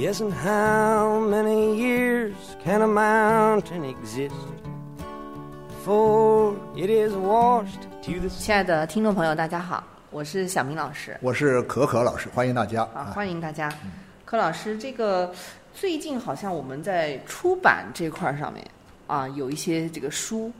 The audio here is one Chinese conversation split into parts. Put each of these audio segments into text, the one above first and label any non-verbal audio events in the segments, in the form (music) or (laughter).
？Yes, and how many years can a mountain exist before it is washed to the 亲爱的听众朋友，大家好，我是小明老师我是可可老师，欢迎大家啊，欢迎大家。柯老师，这个最近好像我们在出版这块儿上面啊，有一些这个书，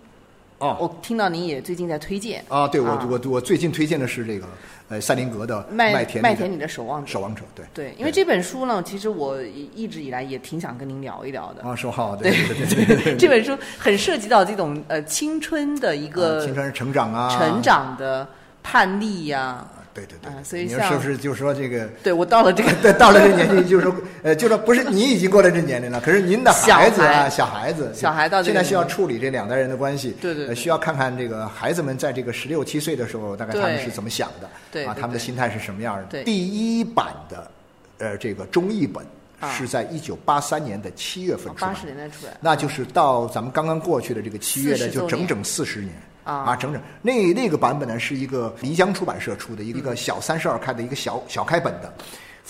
哦。我听到您也最近在推荐。啊，对我啊。我我最近推荐的是这个呃赛林格的麦田麦田里的守望者。守望者，对。对，因为这本书呢，其实我一直以来也挺想跟您聊一聊的。啊说好对。对对对对。这本书很涉及到这种呃青春的一个啊青春成长啊。成长的叛逆呀、对对对啊，所以你是不是就是说这个？对我到了这个 (laughs) 对，到了这年纪，就是说，呃，就说，不是你已经过了这年龄了，可是您的孩子啊，小孩子，小孩到这个现在需要处理这两代人的关系，对对对呃需要看看这个孩子们在这个十六七岁的时候，大概他们是怎么想的，啊，对对对他们的心态是什么样的？对第一版的，呃，这个中译本啊是在一九八三年的七月份出版的，八十年代出来，那就是到咱们刚刚过去的这个七月的，就整整四十年啊整整那那个版本呢是一个漓江出版社出的一个一个小三十二开的一个小小开本的。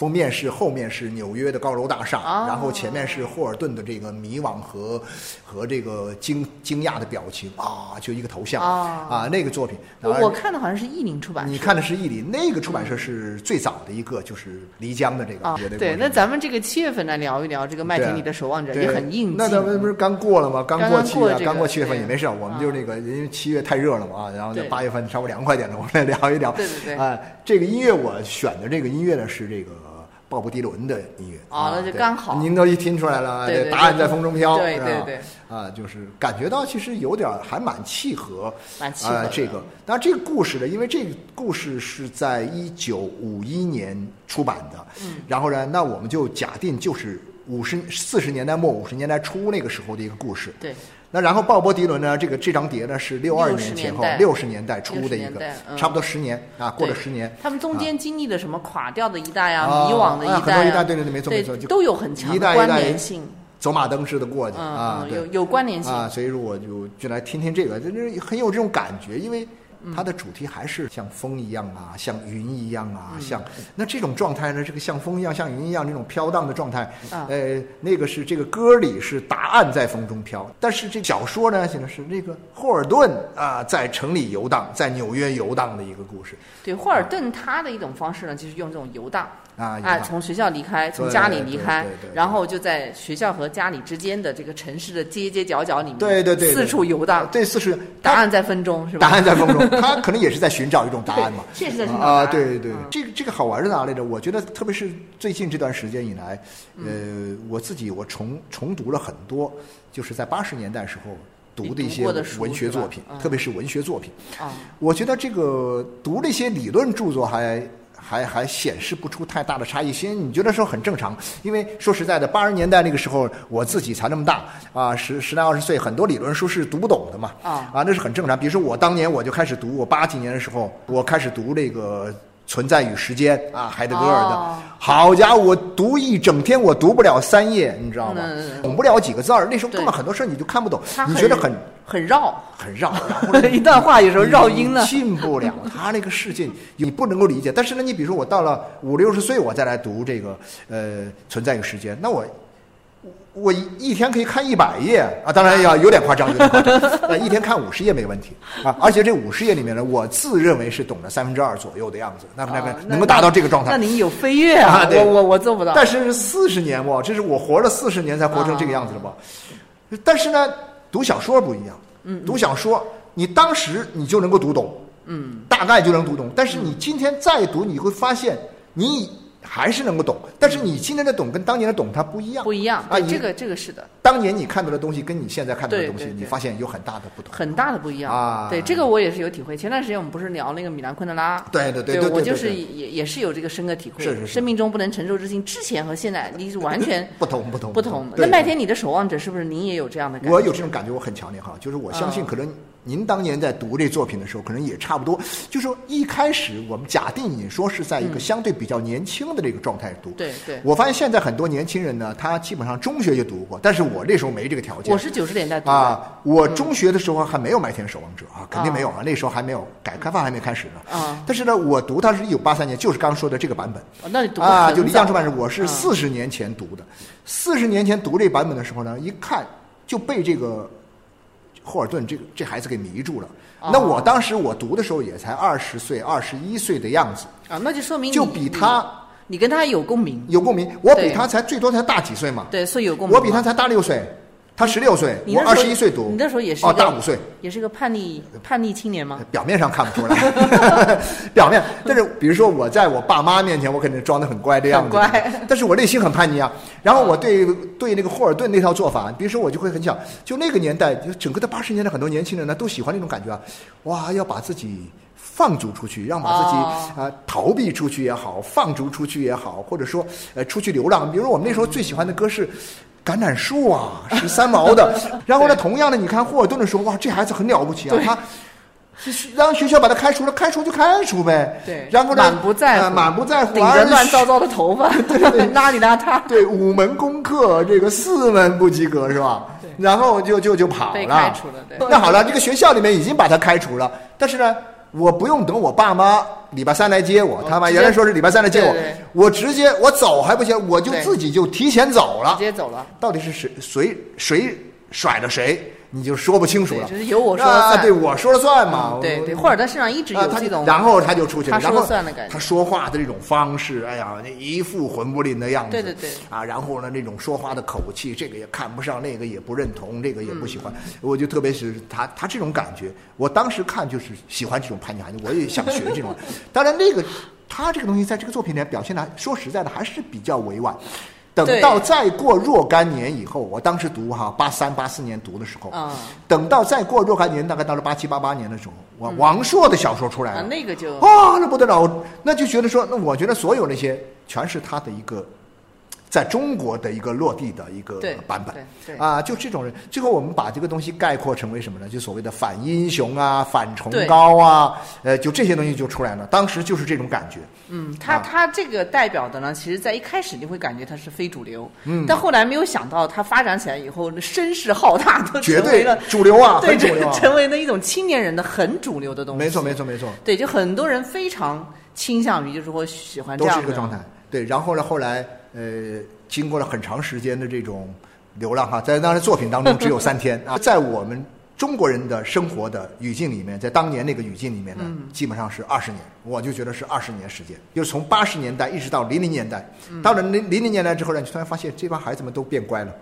封面是后面是纽约的高楼大厦，哦然后前面是霍尔顿的这个迷惘和和这个惊惊讶的表情啊，就一个头像、哦啊，那个作品。我看的好像是译林出版社。你看的是译林，那个出版社是最早的一个，就是漓江的这个。啊绝，对，那咱们这个七月份来聊一聊这个麦田里的守望者，也很应景。那咱们不是刚过了吗？刚刚过七月，刚过七月份也没事。我们就那个，因为七月太热了嘛，啊，然后在对八月份稍微凉快点了，我们来聊一聊。对对对哎，这个音乐我选的这个音乐呢是这个鲍勃迪伦的音乐。啊那就刚好。您都一听出来了，答案在风中飘，对对对。啊，就是感觉到其实有点儿还蛮契合，蛮契合这个，当然这个故事呢，因为这个故事是在一九五一年出版的，嗯，然后呢，那我们就假定就是五十四十年代末五十年代初那个时候的一个故事，对，那然后鲍勃迪伦呢，这个这张碟呢是六二60年前后六十年代出的一个，嗯。差不多十年啊，过了十年，他们中间经历了什么垮掉的一代啊，啊迷惘的啊一代啊，很多一代对对对没错没错就都有很强的关一代一代联性。走马灯似的过去嗯啊，有有关联性。啊，所以说我就就来听听这个，就是很有这种感觉，因为嗯它的主题还是像风一样啊，像云一样啊，嗯。像那这种状态呢，这个像风一样、像云一样这种飘荡的状态，啊呃，那个是这个歌里是答案在风中飘，但是这小说呢，写的是那个霍尔顿啊在城里游荡，在纽约游荡的一个故事对，霍尔顿他的一种方式呢，就是用这种游荡啊啊从学校离开，从家里离开然后就在学校和家里之间的这个城市的街街角角里面，对对对，四处游荡，对，四处。答案在风中，是吧？答案在风中，(laughs) 他可能也是在寻找一种答案嘛。(laughs) 确实在寻找啊，对对。这个这个好玩在哪里呢？我觉得特别是最近这段时间以来，嗯。呃，我自己我重重读了很多，就是在八十年代时候读的一些文学作品，嗯。特别是文学作品。啊，我觉得这个读那些理论著作还还还显示不出太大的差异性，你觉得说很正常？因为说实在的，八十年代那个时候我自己才那么大啊，十十来二十岁，很多理论书是读不懂的嘛啊啊，那是很正常。比如说我当年我就开始读，我八几年的时候我开始读这个。存在与时间啊，海德格尔的，哦好家伙，我读一整天，我读不了三页，你知道吗？嗯懂不了几个字儿，那时候根本很多事儿你就看不懂，你觉得很很绕，很绕，(laughs) 然后一段话有时候绕音呢你。进不了他那个世界，你不能够理解。但是呢，你比如说我到了五六十岁，我再来读这个呃《存在与时间》，那我我一一天可以看一百页啊，当然要有点夸张，有点夸张，呃，一天看五十页没问题啊。而且这五十页里面呢，我自认为是懂了三分之二左右的样子，那么那个啊能够达到这个状态。那您有飞跃啊！我我我做不到。但是四十年哇，这是我活了四十年才活成这个样子的吧？但是呢，读小说不一样，嗯，读小说你当时你就能够读懂，嗯，大概就能读懂。但是你今天再读，你会发现你还是能够懂，但是你今天的懂跟当年的懂它不一样，不一样，啊。这个这个是的，当年你看到的东西跟你现在看到的东西，你发现有很大的不同。很大的不一样啊对，这个我也是有体会。前段时间我们不是聊那个米兰昆德拉，对对对对对我就是也也是有这个深刻体会。是是是生命中不能承受之轻，之前和现在你是完全 (laughs) 不同不同不同的。那麦田，你的守望者是不是您也有这样的感觉？我有这种感觉，我很强烈哈，就是我相信嗯可能您当年在读这作品的时候，可能也差不多。就是说一开始我们假定你说是在一个相对比较年轻的这个状态读，嗯对对，我发现现在很多年轻人呢，他基本上中学就读过，但是我那时候没这个条件。我是九十年代读的，啊，我中学的时候还没有《麦田守望者》啊，肯定没有啊，那时候还没有改革开放还没开始呢。啊但是呢，我读它是一九八三年，就是刚说的这个版本。哦那你读得啊，就离江出版社，我是嗯四十年前读的。四十年前读这版本的时候呢，一看就被这个霍尔顿这个这孩子给迷住了。哦那我当时我读的时候也才二十岁、二十一岁的样子，啊，那就说明就比他你跟他有共鸣，有共鸣。我比他才最多才大几岁嘛，对，所以有共鸣。我比他才大六岁，他十六岁，我二十一岁读，你那时候也是哦大五岁。也是个叛逆叛逆青年吗？表面上看不出来，(laughs) 表面，但是比如说我在我爸妈面前，我肯定装的很乖的样子，很乖但是我内心很叛逆啊。然后我对对那个霍尔顿那套做法，比如说我就会很想，就那个年代，就整个的八十年代，很多年轻人呢都喜欢那种感觉啊，哇，要把自己。放逐出去，让把自己啊、哦逃避出去也好，放逐出去也好，或者说呃出去流浪。比如说我们那时候最喜欢的歌是《橄榄树》啊，(laughs) 十三毛的。然后呢，同样的，你看霍尔顿的时候，哇，这孩子很了不起啊，对。他就是让学校把他开除了，开除就开除呗。对。然后呢，满不在乎。呃满不在乎，顶着乱糟糟的头发，(laughs) 对。邋里邋遢，对五门功课，这个四门不及格是吧？对。然后就就就跑被了，开除了对。那好了，这个学校里面已经把他开除了，但是呢，我不用等我爸妈礼拜三来接我，他妈原来说是礼拜三来接我我直接我走还不行，我就自己就提前走了直。接走了。到底是谁谁谁甩了谁，你就说不清楚了。就是由我说了对，我说了算嘛。我对对，霍尔顿身上一直有这种，然后他就出去了，他说算的感觉他说话的这种方式，哎呀，那一副混不吝的样子，对对对啊，然后呢，那种说话的口气，这个也看不上，那个也不认同，这个也不喜嗯欢，我就特别是他他这种感觉，我当时看就是喜欢这种叛逆孩子，我也想学这种，(laughs) 当然那个他这个东西在这个作品里表现的，说实在的还是比较委婉。等到再过若干年以后，我当时读哈八三八四年读的时候，啊等到再过若干年，大概到了八七八八年的时候，王王朔的小说出来啊了，，那个就啊，那不得了，那就觉得说，那我觉得所有那些全是他的一个在中国的一个落地的一个版本啊，就这种人，最后我们把这个东西概括成为什么呢？就所谓的反英雄啊、反崇高啊，呃，就这些东西就出来了。当时就是这种感觉，嗯，他啊他这个代表的呢，其实在一开始你会感觉他是非主流，嗯但后来没有想到他发展起来以后，声势浩大，都绝对成为了主流啊，对，这很主流啊。成为了一种青年人的很主流的东西。没错，没错，没错。对，就很多人非常倾向于，就是说喜欢这都样的是这个状态。对，然后呢，后来呃，经过了很长时间的这种流浪哈，在当时作品当中只有三天 (laughs) 啊，在我们中国人的生活的语境里面，在当年那个语境里面呢，嗯。基本上是二十年，我就觉得是二十年时间，就是从八十年代一直到零零年代，嗯。到了零零零年代之后呢，你突然发现这帮孩子们都变乖了。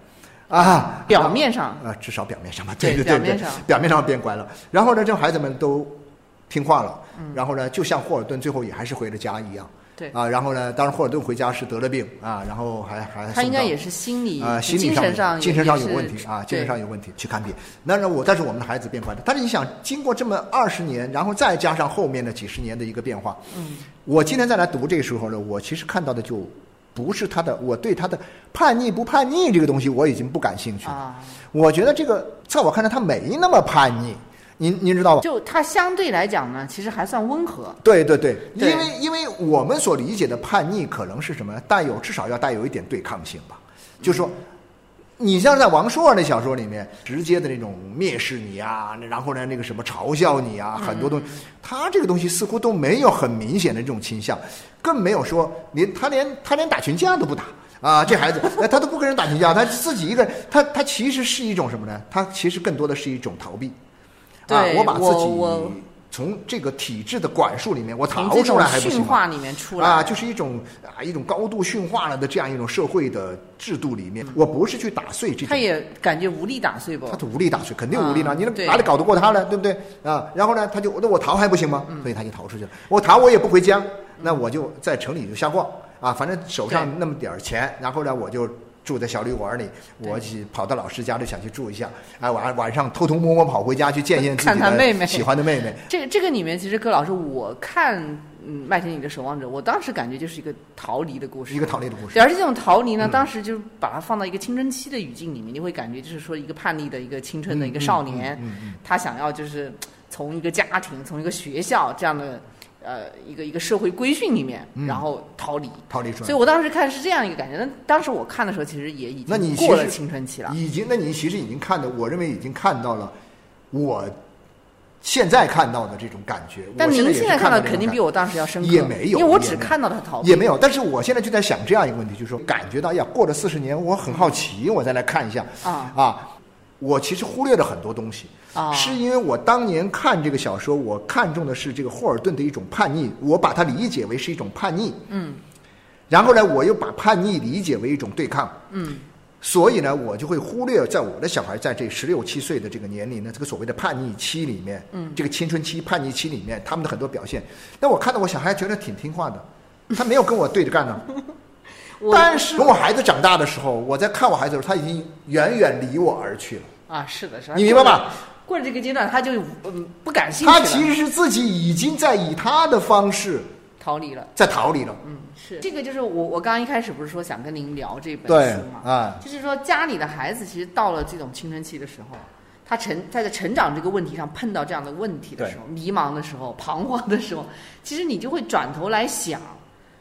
啊，表面上。啊，至少表面上吧，对对对对对表面上，表面上变乖了。然后呢，这孩子们都听话了，嗯。然后呢，就像霍尔顿最后也还是回了家一样，对啊，然后呢，当然霍尔顿回家是得了病啊，然后还还他应该也是心理啊，心理精神上上精神上有问题啊，精神上有问题去看病。那那我但是我们的孩子变乖了，但是你想，经过这么二十年，然后再加上后面的几十年的一个变化，嗯，我今天再来读这个时候呢，我其实看到的就不是他的，我对他的叛逆不叛逆这个东西我已经不感兴趣了。啊，我觉得这个在我看来他没那么叛逆，您您知道吧？就他相对来讲呢，其实还算温和。对对对，对因为因为我们所理解的叛逆可能是什么？带有至少要带有一点对抗性吧，就说。你像在王朔那小说里面，直接的那种蔑视你啊，然后呢，那个什么嘲笑你啊，很多东西，他这个东西似乎都没有很明显的这种倾向，更没有说连他连他连打群架都不打啊，这孩子，哎，(laughs) 他都不跟人打群架，他自己一个人，他他其实是一种什么呢？他其实更多的是一种逃避。啊，我把自己从这个体制的管束里面，我逃出来还不行吗？驯化里面出来啊，就是一种啊一种高度驯化了的这样一种社会的制度里面，我不是去打碎这种他也感觉无力打碎不？他是无力打碎，肯定无力了。你哪里搞得过他呢？对不对啊？然后呢，他就那我逃还不行吗？嗯所以他就逃出去了。我逃我也不回家，那我就在城里就瞎逛啊，反正手上那么点儿钱，然后呢我就。住在小旅馆里，我去跑到老师家里想去住一下，哎，晚晚上偷偷摸摸跑回家去见见自己看他妹妹。的喜欢的妹妹，(laughs) 这个这个里面，其实柯老师，我看嗯《麦田里的守望者》，我当时感觉就是一个逃离的故事，一个逃离的故事。对，。而且这种逃离呢，嗯。当时就把它放到一个青春期的语境里面，你会感觉就是说一个叛逆的一个青春的一个少年，嗯嗯嗯。他想要就是从一个家庭、从一个学校这样的呃一个一个社会规训里面，嗯然后逃离。逃离出来。所以我当时看是这样一个感觉，那当时我看的时候，其实也已经过了青春期了。已经，那你其实已经看到，我认为已经看到了我现在看到的这种感觉。但您现在看到肯定比我当时要深刻，也没有因为我只看到他逃避，也没有，但是我现在就在想这样一个问题，就是说，感觉到呀，过了四十年，我很好奇，我再来看一下啊啊，我其实忽略了很多东西啊是因为我当年看这个小说，我看中的是这个霍尔顿的一种叛逆，我把它理解为是一种叛逆，嗯。然后呢，我又把叛逆理解为一种对抗，嗯。所以呢，我就会忽略在我的小孩在这十六七岁的这个年龄呢，这个所谓的叛逆期里面，嗯。这个青春期叛逆期里面，他们的很多表现。那我看到我小孩觉得挺听话的，他没有跟我对着干呢。我但是等我孩子长大的时候，我在看我孩子的时候，他已经远远离我而去了。啊，是的，是的。你明白吧？过了这个阶段，他就嗯不感兴趣了，他其实是自己已经在以他的方式逃离了。在逃离了。嗯，是这个就是我我刚刚一开始不是说想跟您聊这本书嘛，啊，就是说家里的孩子其实到了这种青春期的时候，他成他在成长这个问题上碰到这样的问题的时候，迷茫的时候、彷徨的时候，其实你就会转头来想，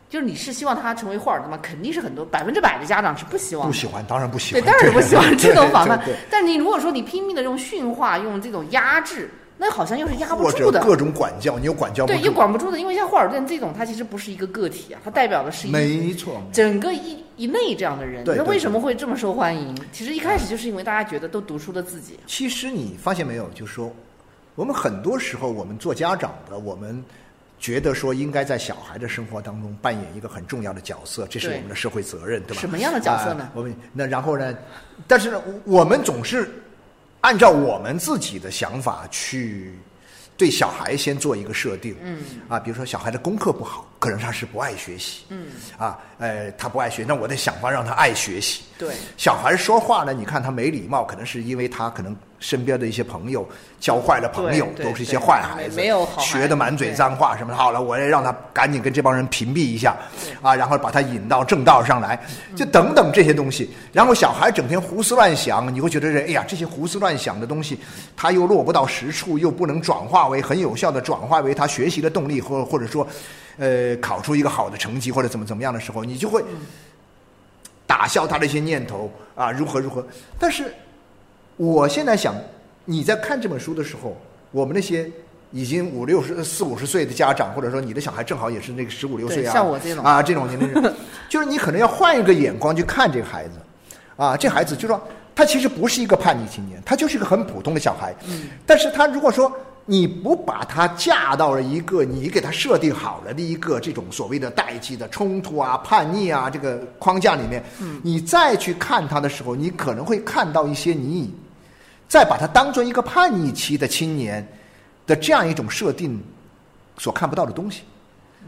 就是你是希望他成为霍尔的吗？肯定是很多百分之百的家长是不希望。不喜欢，当然不喜欢对，当然不希望这种反叛对对对。但你如果说你拼命的用驯化、用这种压制，那好像又是压不或者住的。各种管教，你又管教不对，又。管不住的，因为像霍尔顿这种，他其实不是一个个体啊，他代表的是一没错，整个一一类这样的人。那为什么会这么受欢迎？其实一开始就是因为大家觉得都读书的自己。其实你发现没有，就是说，我们很多时候，我们做家长的，我们觉得说应该在小孩的生活当中扮演一个很重要的角色，这是我们的社会责任，对吧？什么样的角色呢呃我们那然后呢？但是呢，我们总是按照我们自己的想法去。对小孩先做一个设定，嗯，啊，比如说小孩的功课不好，可能他是不爱学习，嗯，啊，呃，他不爱学，那我得想法让他爱学习，对，小孩说话呢，你看他没礼貌，可能是因为他可能身边的一些朋友教坏了朋友，都是一些坏孩子，没没有好学的满嘴脏话什么的。好了，我也让他赶紧跟这帮人屏蔽一下，啊，然后把他引到正道上来，就等等这些东西。然后小孩整天胡思乱想，你会觉得哎呀，这些胡思乱想的东西，他又落不到实处，又不能转化为很有效的转化为他学习的动力，或或者说，呃，考出一个好的成绩或者怎么怎么样的时候，你就会。打消他的一些念头啊，如何如何。但是，我现在想，你在看这本书的时候，我们那些已经五六十、四五十岁的家长，或者说你的小孩正好也是那个十五六岁啊，像我这种啊这种年龄人，(laughs) 就是你可能要换一个眼光去看这个孩子，啊，这孩子就说他其实不是一个叛逆青年，他就是一个很普通的小孩，嗯，但是他如果说。你不把他架到了一个你给他设定好了的一个这种所谓的代际的冲突啊、叛逆啊这个框架里面，嗯你再去看他的时候，你可能会看到一些你再把他当做一个叛逆期的青年的这样一种设定所看不到的东西。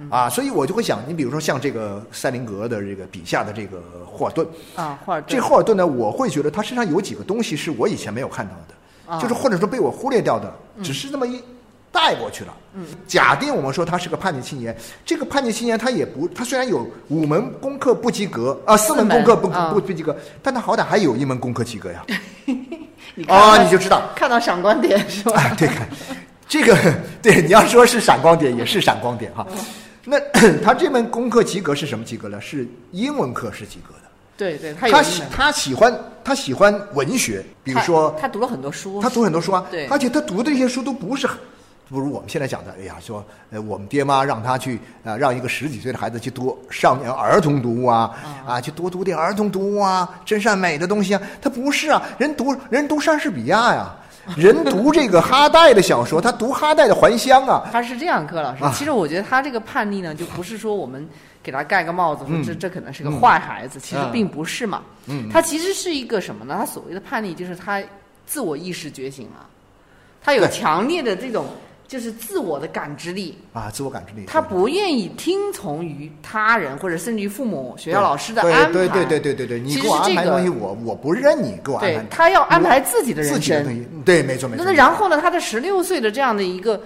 啊，所以我就会想，你比如说像这个塞林格的这个笔下的这个霍尔顿，啊，霍尔顿这霍尔顿呢，我会觉得他身上有几个东西是我以前没有看到的。啊就是或者说被我忽略掉的，只是那么一带过去了。嗯，假定我们说他是个叛逆青年，这个叛逆青年他也不，他虽然有五门功课不及格啊，四门功课不不不及格，但他好歹还有一门功课及格呀。(laughs) 你看哦，你就知道，看到闪光点是吧？啊，对，看这个，(laughs) 对你要说是闪光点，也是闪光点哈。那 (clears throat) 他这门功课及格是什么及格呢？是英文课是及格的。对对，他他喜他喜欢他喜欢文学，比如说他读了很多书，他读很多书啊，对而且他读的这些书都不是不如我们现在讲的，哎呀，说呃，我们爹妈让他去啊、让一个十几岁的孩子去读上面儿童读物啊，啊，去多读点儿童读物啊，真善美的东西啊。他不是啊，人读人读莎士比亚呀，(laughs) 人读这个哈代的小说，他读哈代的《还乡》啊，他是这样，柯老师。啊。其实我觉得他这个叛逆呢，就不是说我们给他盖个帽子，说嗯。这这可能是个坏孩子，其实嗯并不是嘛。嗯。他其实是一个什么呢？他所谓的叛逆，就是他自我意识觉醒了，他有强烈的这种就是自我的感知力，啊，自我感知力，他不愿意听从于他人或者甚至于父母、学校老师的安排。对对对对对对对，你给我安排东西，我我不认你给我安排，对他要安排自己的人生自己的东。西，对，没错没错。那然后呢？他的十六岁的这样的一个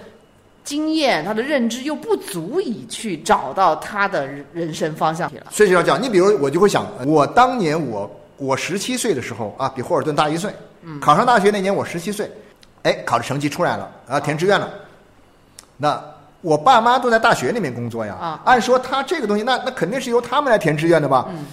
经验，他的认知又不足以去找到他的人生方向了。所以要讲，你比如我就会想，我当年我我十七岁的时候啊，比霍尔顿大一岁，嗯考上大学那年我十七岁，哎，考的成绩出来了啊，填志愿了，那我爸妈都在大学里面工作呀，啊按说他这个东西，那那肯定是由他们来填志愿的吧？嗯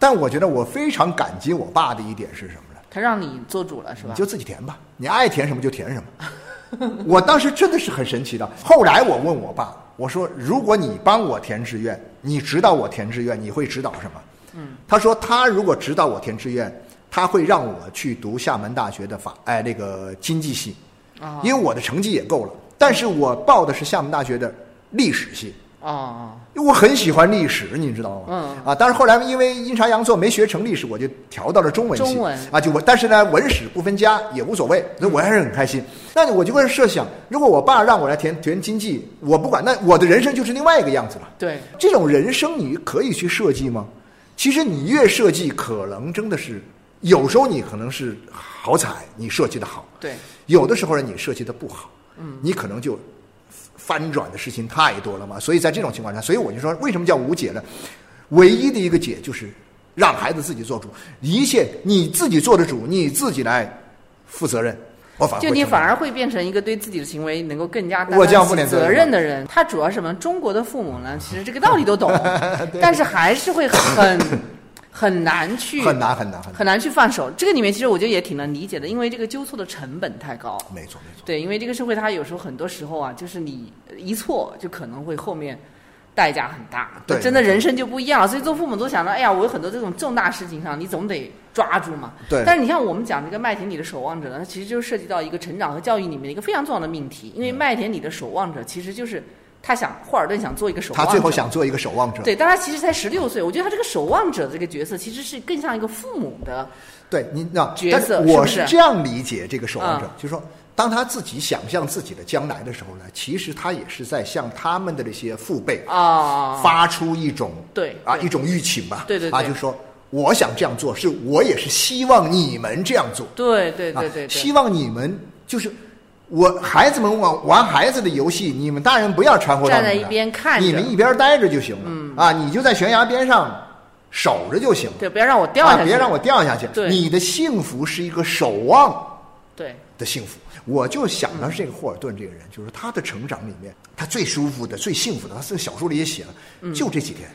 但我觉得我非常感激我爸的一点是什么呢？他让你做主了，是吧你？就自己填吧，你爱填什么就填什么。(laughs) 我当时真的是很神奇的。后来我问我爸，我说：“如果你帮我填志愿，你指导我填志愿，你会指导什么？”嗯，他说他如果指导我填志愿，他会让我去读厦门大学的法哎那个经济系，啊因为我的成绩也够了。但是我报的是厦门大学的历史系，啊，因为我很喜欢历史，你知道吗？嗯啊，但是后来因为阴差阳错没学成历史，我就调到了中文系。中文啊，就我，但是呢，文史不分家也无所谓，所以我还是很开心。那我就会设想，如果我爸让我来填填经济，我不管，那我的人生就是另外一个样子了。对，这种人生你可以去设计吗？其实你越设计，可能真的是有时候你可能是好彩，你设计的好，对，有的时候呢你设计的不好，嗯，你可能就翻转的事情太多了嘛。所以在这种情况下，所以我就说，为什么叫无解呢？唯一的一个解就是让孩子自己做主，一切你自己做的主，你自己来负责任。我反就你反而会变成一个对自己的行为能够更加担我这样不起责责任的人。他主要是什么？中国的父母呢，其实这个道理都懂，(laughs) 但是还是会很很难去很难很难很难，很难去放手。这个里面其实我觉得也挺能理解的，因为这个纠错的成本太高。没错没错。对，因为这个社会它有时候很多时候啊，就是你一错就可能会后面代价很大，对真的人生就不一样了。所以做父母都想到，哎呀，我有很多这种重大事情上，你总得抓住嘛。对但是你像我们讲这个麦田里的守望者呢，它其实就涉及到一个成长和教育里面的一个非常重要的命题，因为麦田里的守望者其实就是他想霍尔顿想做一个守望者，他最后想做一个守望者，对，但他其实才十六岁，我觉得他这个守望者这个角色其实是更像一个父母的，对你那角色我是这样理解这个守望者，嗯。就是说，当他自己想象自己的将来的时候呢，其实他也是在向他们的这些父辈啊。发出一种对对。啊一种预请吧，对，对对。啊就是说我想这样做，是我也是希望你们这样做，对对啊对对对，希望你们就是。我孩子们玩玩孩子的游戏，你们大人不要掺和到站在一边看着。你们一边待着就行了。嗯。啊，你就在悬崖边上守着就行了。对，不要让我掉下去，啊，别让我掉下去。对。你的幸福是一个守望对。的幸福。我就想到这个霍尔顿这个人，就是他的成长里面，他最舒服的、最幸福的，他这个小说里也写了，嗯。就这几天，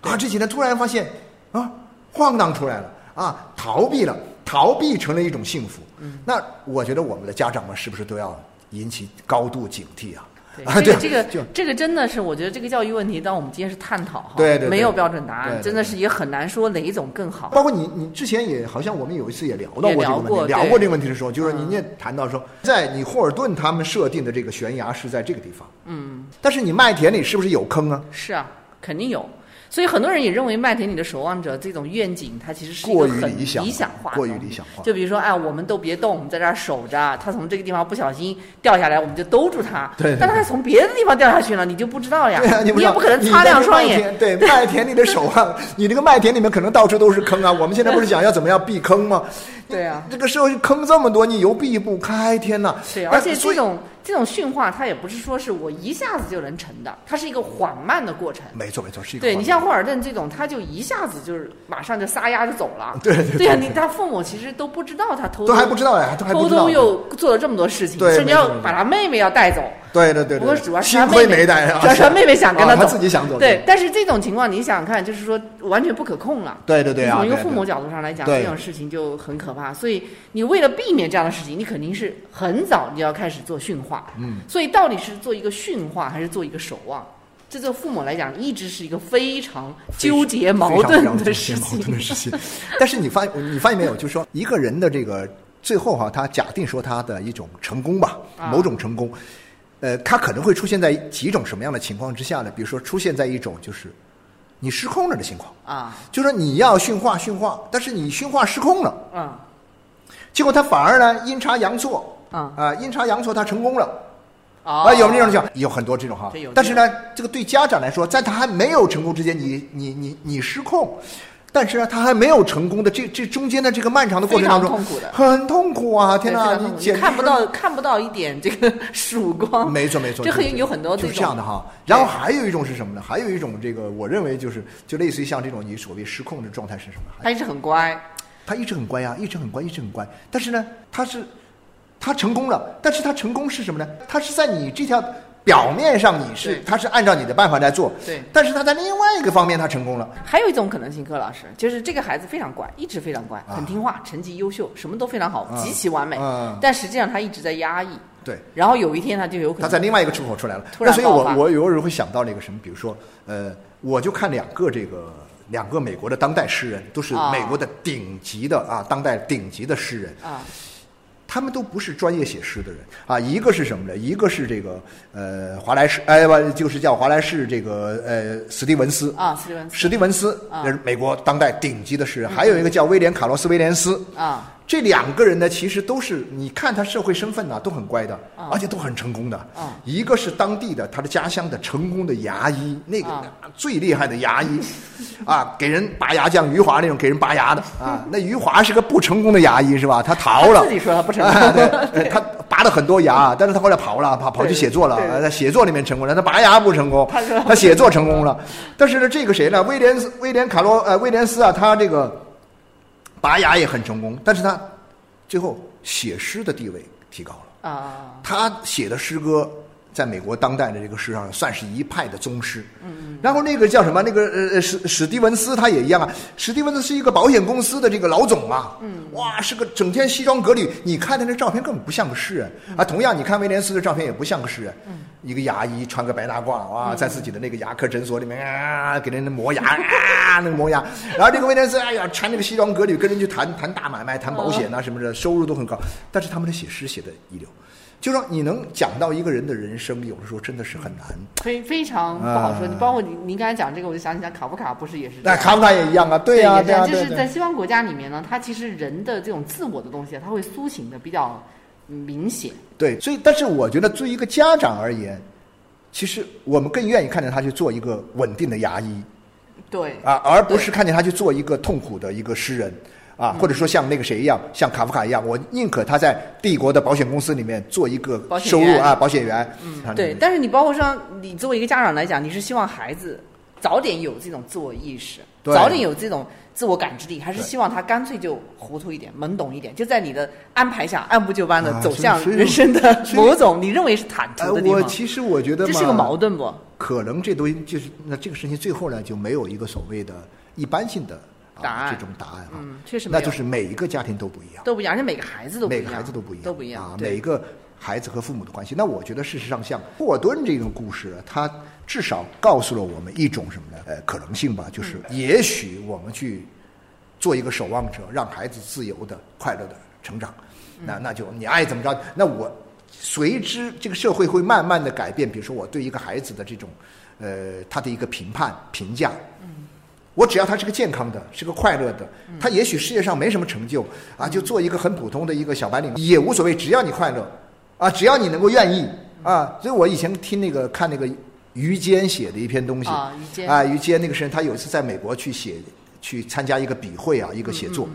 啊，这几天突然发现啊，晃荡出来了啊，逃避了，逃避成了一种幸福。嗯那我觉得我们的家长们是不是都要引起高度警惕啊？对，(laughs) 啊，这个这个就这个真的是，我觉得这个教育问题，当我们今天是探讨哈，对对对没有标准答案，真的是也很难说哪一种更好。包括你，你之前也好像我们有一次也聊到过这个问题，聊过这个问题的时候，就是嗯您也谈到说，在你霍尔顿他们设定的这个悬崖是在这个地方，嗯，但是你麦田里是不是有坑啊？是啊，肯定有。所以很多人也认为麦田里的守望者这种愿景，它其实是一过于个很理想想化的过于理想化就比如说，哎，我们都别动，我们在这儿守着，他从这个地方不小心掉下来，我们就兜住他。对对但他从别的地方掉下去了，你就不知道呀。对啊，不知道也不可能擦亮双眼。对，麦田里的守望，(laughs) 你这个麦田里面可能到处都是坑啊。我们现在不是讲要怎么样避坑吗？对啊，这个社会坑这么多，你又避不开，天哪！对，那而且这种这种驯化，它也不是说是我一下子就能成的，它是一个缓慢的过程。没错没错，是一个对你像霍尔顿这种，他就一下子就是马上就撒丫就走了。(laughs) 对对对对呀，你他父母其实都不知道他偷偷都还不知道呀，都还不知道偷偷。又做了这么多事情，对甚至要把他妹妹要带走。对对对对，不过主要是他妹妹没带啊，主要是他妹妹想跟啊他他走自己想走。对，但是这种情况你想想看，就是说完全不可控了。对对对啊，从一个父母角度上来讲，对这种事情就很可怕。所以你为了避免这样的事情，你肯定是很早你就要开始做驯化。化。嗯，所以到底是做一个驯化还是做一个守望？这对父母来讲，一直是一个非常纠结矛盾的事矛盾的事情。但是你发现你发现没有，就是说一个人的这个最后哈、他假定说他的一种成功吧，啊某种成功，呃，他可能会出现在几种什么样的情况之下呢？比如说出现在一种就是你失控了的情况，啊，就是说你要驯化驯化，但是你驯化失控了，嗯结果他反而呢阴差阳错。嗯啊，阴差阳错，他成功了啊啊，有没有这种情况？有很多这种哈。但是呢，这个对家长来说，在他还没有成功之前，你你你你失控，但是呢，他还没有成功的这这中间的这个漫长的过程当中，非常痛苦的很痛苦啊！天哪，对非常痛苦简直看不到看不到一点这个 (laughs) 曙光。没错没错，这就很有很多就是这种这样的哈。然后还有一种是什么呢？还有一种这个，我认为就是就类似于像这种你所谓失控的状态是什么？他一直很乖，他一直很乖呀、一直很乖，一直很乖。但是呢，他是他成功了，但是他成功是什么呢？他是在你这条表面上你是他是按照你的办法在做，对但是他在另外一个方面他成功了。还有一种可能性，柯老师就是这个孩子非常乖，一直非常乖，啊很听话，成绩优秀，什么都非常好，啊极其完美。啊但实际上他一直在压抑，对，然后有一天他就有可能他在另外一个出口出来了。那所以我我有时候会想到那个什么，比如说呃，我就看两个这个两个美国的当代诗人，都是啊美国的顶级的啊，当代顶级的诗人。啊他们都不是专业写诗的人。啊，一个是什么呢？一个是这个呃华莱士，哎不，就是叫华莱士这个呃史蒂文斯。啊，史蒂文斯。史蒂文斯，啊。那是美国当代顶级的诗人，还有一个叫威廉卡洛斯威廉斯。啊这两个人呢，其实都是你看他社会身份呢、都很乖的，啊而且都很成功的。啊一个是当地的他的家乡的成功的牙医，那个、啊最厉害的牙医，(laughs) 啊，给人拔牙像余华那种给人拔牙的啊。(laughs) 那余华是个不成功的牙医是吧？他逃了，他自己说他不成啊功，对，(laughs) 他拔了很多牙，但是他后来跑了，跑跑去写作了，在写作里面成功了，他拔牙不成功他写作成功了。但是呢，这个谁呢？威廉斯威廉卡罗呃威廉斯啊，他这个拔牙也很成功，但是他最后写诗的地位提高了。啊他写的诗歌在美国当代的这个世上算是一派的宗师。嗯，然后那个叫什么？那个呃史史蒂文斯他也一样啊。史蒂文斯是一个保险公司的这个老总嘛。嗯，哇，是个整天西装革履，你看他那照片根本不像个诗人啊。同样，你看威廉斯的照片也不像个诗人。嗯，一个牙医穿个白大褂，哇，在自己的那个牙科诊所里面啊，给人家磨牙啊，(laughs) 那个磨牙。然后这个威廉斯，哎呀，穿那个西装革履，跟人去谈谈大买卖、谈保险啊什么的，收入都很高。但是他们的写诗写的一流。就说你能讲到一个人的人生，有的时候真的是很难。非非常不好说。啊你包括你您刚才讲这个，我就想起来卡夫卡不是也是那卡夫卡也一样啊，对呀、对呀、就。是在西方国家里面呢，他其实人的这种自我的东西，他会苏醒的比较明显。对，所以但是我觉得，作为一个家长而言，其实我们更愿意看见他去做一个稳定的牙医对啊，而不是看见他去做一个痛苦的一个诗人。啊，或者说像那个谁一样，像卡夫卡一样，我宁可他在帝国的保险公司里面做一个收入啊，保险员。嗯对，但是你包括上，你作为一个家长来讲，你是希望孩子早点有这种自我意识，对早点有这种自我感知力，还是希望他干脆就糊涂一点、懵懂一点，就在你的安排下按部就班的啊走向人生的某种你认为是坦呃，途的地方。我其实我觉得嘛这是个矛盾不？可能这东西就是那这个事情最后呢就没有一个所谓的一般性的、啊、答案这种答案啊，嗯，确实那就是每一个家庭都不一样，都不一样，而且每个孩子都不一样，每个孩子都不一样，都不一样啊，对每个孩子和父母的关系。那我觉得事实上像霍尔顿这种故事，它至少告诉了我们一种什么呢？呃，可能性吧，就是嗯也许我们去做一个守望者，让孩子自由的、快乐的成长。嗯那那就你爱怎么着，那我随之这个社会会慢慢的改变。比如说我对一个孩子的这种，呃，他的一个评判评价。我只要他是个健康的，是个快乐的，他也许事业上没什么成就啊，就做一个很普通的一个小白领也无所谓，只要你快乐啊，只要你能够愿意啊。所以我以前听那个看那个于坚写的一篇东西啊于坚啊，于坚那个诗人，他有一次在美国去写去参加一个笔会啊，一个写作。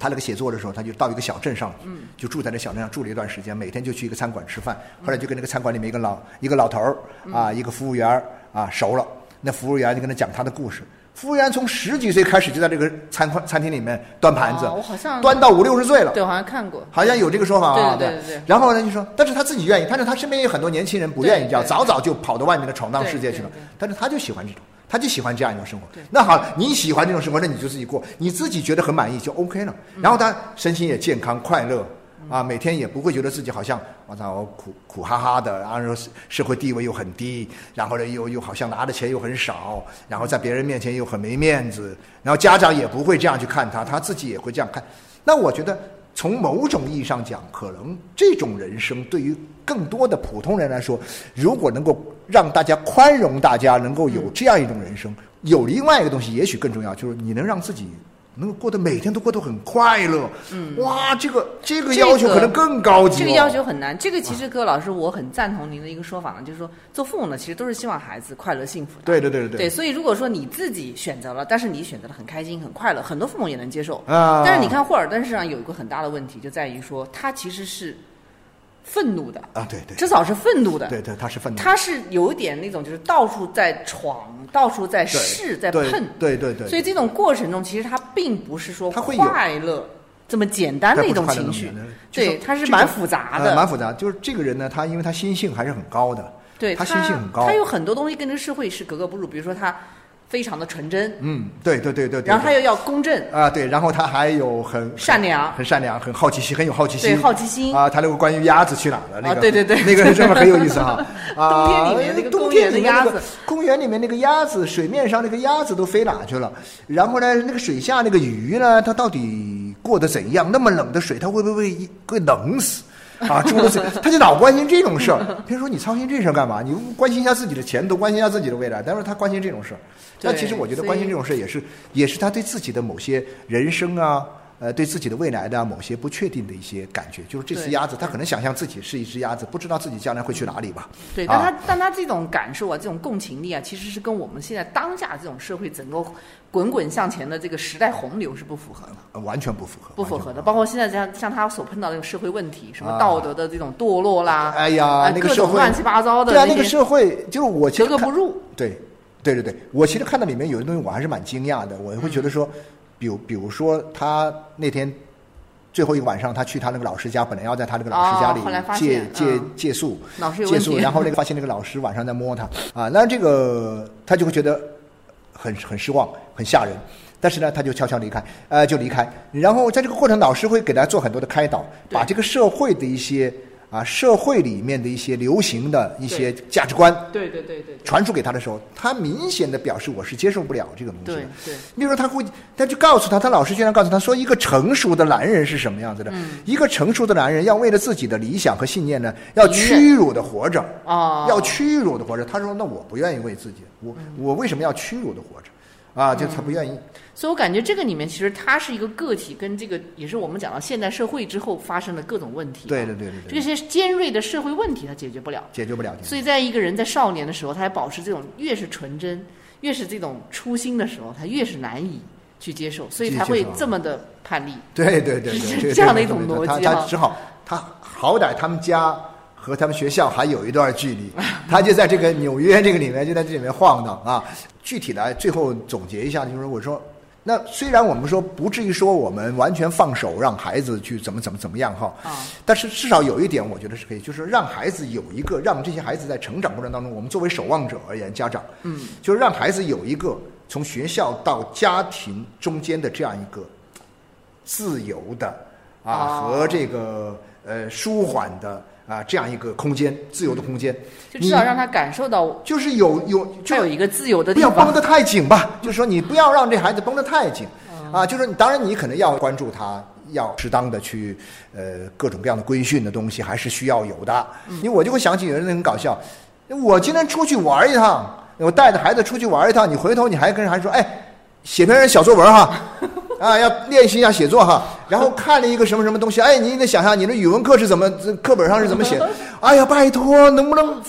他那个写作的时候，他就到一个小镇上，就住在那小镇上住了一段时间，每天就去一个餐馆吃饭。后来就跟那个餐馆里面一个老一个老头儿啊，一个服务员儿啊熟了，那服务员就跟他讲他的故事。服务员从十几岁开始就在这个餐馆餐厅里面端盘子，哦我好像端到五六十岁了。对，好像看过。好像有这个说法啊，对对对对然后呢，就说，但是他自己愿意，但是他身边有很多年轻人不愿意这样，早早就跑到外面的闯荡世界去了。但是他就喜欢这种，他就喜欢这样一种生活。那好，你喜欢这种生活，那你就自己过，你自己觉得很满意就 OK 了。然后他身心也健康快乐啊，每天也不会觉得自己好像我操苦苦哈哈的，然后社社会地位又很低，然后呢又又好像拿的钱又很少，然后在别人面前又很没面子，然后家长也不会这样去看他，他自己也会这样看。那我觉得从某种意义上讲，可能这种人生对于更多的普通人来说，如果能够让大家宽容，大家能够有这样一种人生，有另外一个东西也许更重要，就是你能让自己。能够过得每天都过得很快乐，嗯，哇，这个这个要求可能更高级、这个要求很难。这个其实各位老师，我很赞同您的一个说法呢，就是说做父母呢，其实都是希望孩子快乐幸福的。对对对对对。所以如果说你自己选择了，但是你选择的很开心很快乐，很多父母也能接受啊。但是你看霍尔顿身上有一个很大的问题，就在于说他其实是。愤怒的啊，对对，至少是愤怒的。对对，他是愤怒。他是有一点那种，就是到处在闯，到处在试，在碰。对对对。所以这种过程中，其实他并不是说快乐这么简单的一种情绪。对，他是蛮复杂的。蛮复杂，就是这个人呢，他因为他心性还是很高的。对他心性很高，他有很多东西跟这个社会是格格不入，比如说他。非常的纯真，嗯，对对对对，然后他又要公正。啊，对，然后他还有很善良，很善良，很好奇心，很有好奇心，对好奇心。啊，他那个关于鸭子去哪了那个，对对对，那个真的很有意思哈，(laughs) 啊，冬天里面那个冬天的鸭子，公园里面那个鸭子，水面上那个鸭子都飞哪去了？然后呢，那个水下那个鱼呢，它到底过得怎样？那么冷的水，它会不会会冷死？啊，诸如此他就老关心这种事儿。别人说，你操心这事儿干嘛？你关心一下自己的前途，关心一下自己的未来。但是他关心这种事儿，但其实我觉得关心这种事儿也是，也是他对自己的某些人生啊。呃，对自己的未来的某些不确定的一些感觉，就是这只鸭子，他可能想象自己是一只鸭子，不知道自己将来会去哪里吧？对，但他但他这种感受啊，这种共情力啊，其实是跟我们现在当下这种社会整个滚滚向前的这个时代洪流是不符合的，完全不符合，不符合的。包括现在像像他所碰到那个社会问题，什么道德的这种堕落啦，哎呀，那个社会乱七八糟的，对啊，那个社会就是我格格不入。对，对对对，我其实看到里面有些东西，我还是蛮惊讶的，我会觉得说，比如比如说他那天。最后一个晚上，他去他那个老师家，本来要在他那个老师家里借借借宿，借宿，然后那个发现那个老师晚上在摸他啊，那这个他就会觉得很很失望，很吓人。但是呢，他就悄悄离开，呃，就离开。然后在这个过程，老师会给他做很多的开导，把这个社会的一些。啊，社会里面的一些流行的一些价值观，对对对对，传输给他的时候，他明显的表示我是接受不了这个东西。对对，比如说他会，他就告诉他，他老师居然告诉他说，一个成熟的男人是什么样子的？一个成熟的男人要为了自己的理想和信念呢，要屈辱的活着啊，要屈辱的活着。他说，那我不愿意为自己，我我为什么要屈辱的活着？啊，就他不愿意。所以我感觉这个里面其实他是一个个体，跟这个也是我们讲到现代社会之后发生的各种问题。对对对对对，这些尖锐的社会问题他解决不了，解决不了。所以在一个人在少年的时候，他还保持这种越是纯真，越是这种初心的时候，他越是难以去接受，所以才会这么的叛逆。对对对 (laughs) 对，这样的一种逻辑他他只好他好歹他们家和他们学校还有一段距离，他就在这个纽约这个里面就在这里面晃荡啊。具体来最后总结一下，就是我说。那虽然我们说不至于说我们完全放手让孩子去怎么怎么怎么样哈，啊，但是至少有一点我觉得是可以，就是让孩子有一个让这些孩子在成长过程当中，我们作为守望者而言，家长，嗯，就是让孩子有一个从学校到家庭中间的这样一个自由的啊和这个呃舒缓的。啊，这样一个空间，自由的空间，就至少让他感受到，就是有有，就有一个自由的地方，不要绷得太紧吧。就是说，你不要让这孩子绷得太紧，啊，就是你当然你可能要关注他，要适当的去呃各种各样的规训的东西还是需要有的。因为我就会想起有人很搞笑，我今天出去玩一趟，我带着孩子出去玩一趟，你回头你还跟人孩子说，哎，写篇小作文哈。啊，要练习一下写作哈，然后看了一个什么什么东西，哎，你得想想你的语文课是怎么，课本上是怎么写？哎呀，拜托，能不能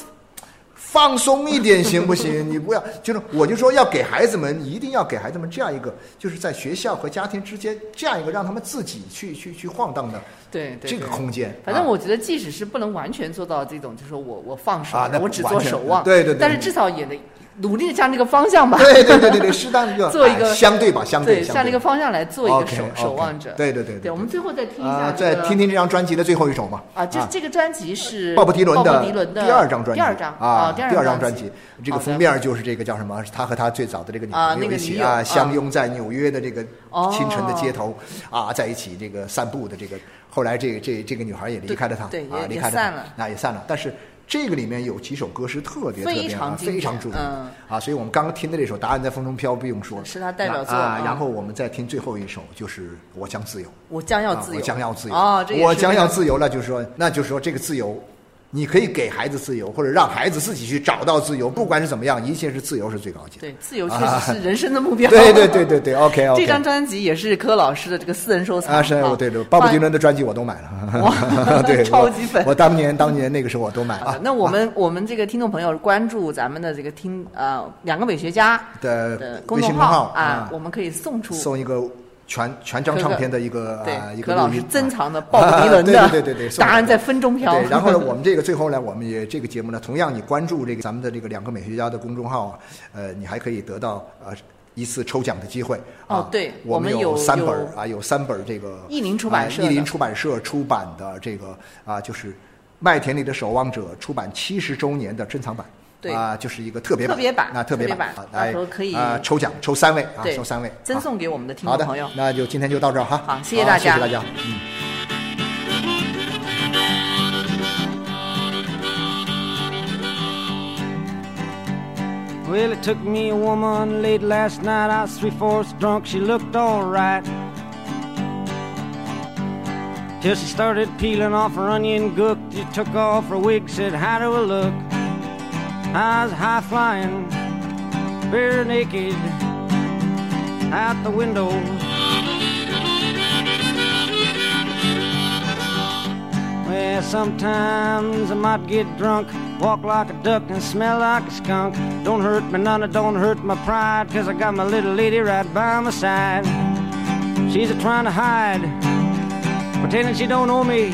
放松一点行不行？你不要，就是我就说要给孩子们，一定要给孩子们这样一个，就是在学校和家庭之间这样一个让他们自己去去去晃荡的对对这个空间。反正我觉得，即使是不能完全做到这种，就是说我我放手，我只做守望，对对对，但是至少也得。努力的向这个方向吧。对对对对对，适当的一个做一个哎相对吧，相对，相向这个方向来做一个守守望者。对对对对，我们最后再听一啊，下这个再听听这张专辑的最后一首嘛。啊，这这个专辑是鲍勃迪伦的第二张专辑，第二张啊，第二张专辑，这个封面就是这个叫什么？他和他最早的这个女啊朋友一起那个啊啊，相拥在纽约的这个哦清晨的街头啊，在一起这个散步的这个。后来这个这这个女孩也离开了他，对啊，也离开了，那也散了。但是这个里面有几首歌是特别特别啊，非常著名。嗯。啊，所以我们刚刚听的这首《答案在风中飘》不用说，是他代表作啊。嗯然后我们再听最后一首，就是《我将自由》。我将要自由，啊、我将要自由。哦，我将要自由了，就是说，那就是说这个自由，你可以给孩子自由，或者让孩子自己去找到自由，不管是怎么样，一切是自由是最高级的。对，自由确实是人生的目标。对对对对对，OK OK。这张专辑也是柯老师的这个私人收藏啊，是，啊对对，鲍勃迪伦的专辑我都买了，哇 (laughs) 对，超级粉我当年当年那个时候我都买了啊。那我们、我们这个听众朋友关注咱们的这个听呃两个美学家的的公众公号啊，我们可以送出送一个全全张唱片的一个一个老师录音珍藏的鲍勃迪伦的啊对对对对，答案在分钟飘。对，然后呢，(laughs) 我们这个最后呢，我们也这个节目呢，同样你关注这个咱们的这个两个美学家的公众号啊，呃，你还可以得到呃一次抽奖的机会。啊哦对我我们有有三本有儿啊，有三本儿这个译林出版社的啊译林出版社出版的这个啊，就是《麦田里的守望者》出版七十周年的珍藏版。对啊，就是一个特别特别版那特别特别版啊到时候可以啊抽奖抽三位啊，对抽三位，赠好送给我们的听好的众朋友。那就今天就到这儿哈。好谢谢大家谢谢大家，嗯。 Well, it took me a woman late last night. I was three fourths drunk. She looked alright. Till she started peeling off her onion gook. She took off her wig, said, How do I look? I high flying, bare naked, out the window. Well, sometimes I might get drunk, walk like a duck and smell like a skunk. Don't hurt me none, don't hurt my pride, cause I got my little lady right by my side. She's a trying to hide, pretending she don't know me,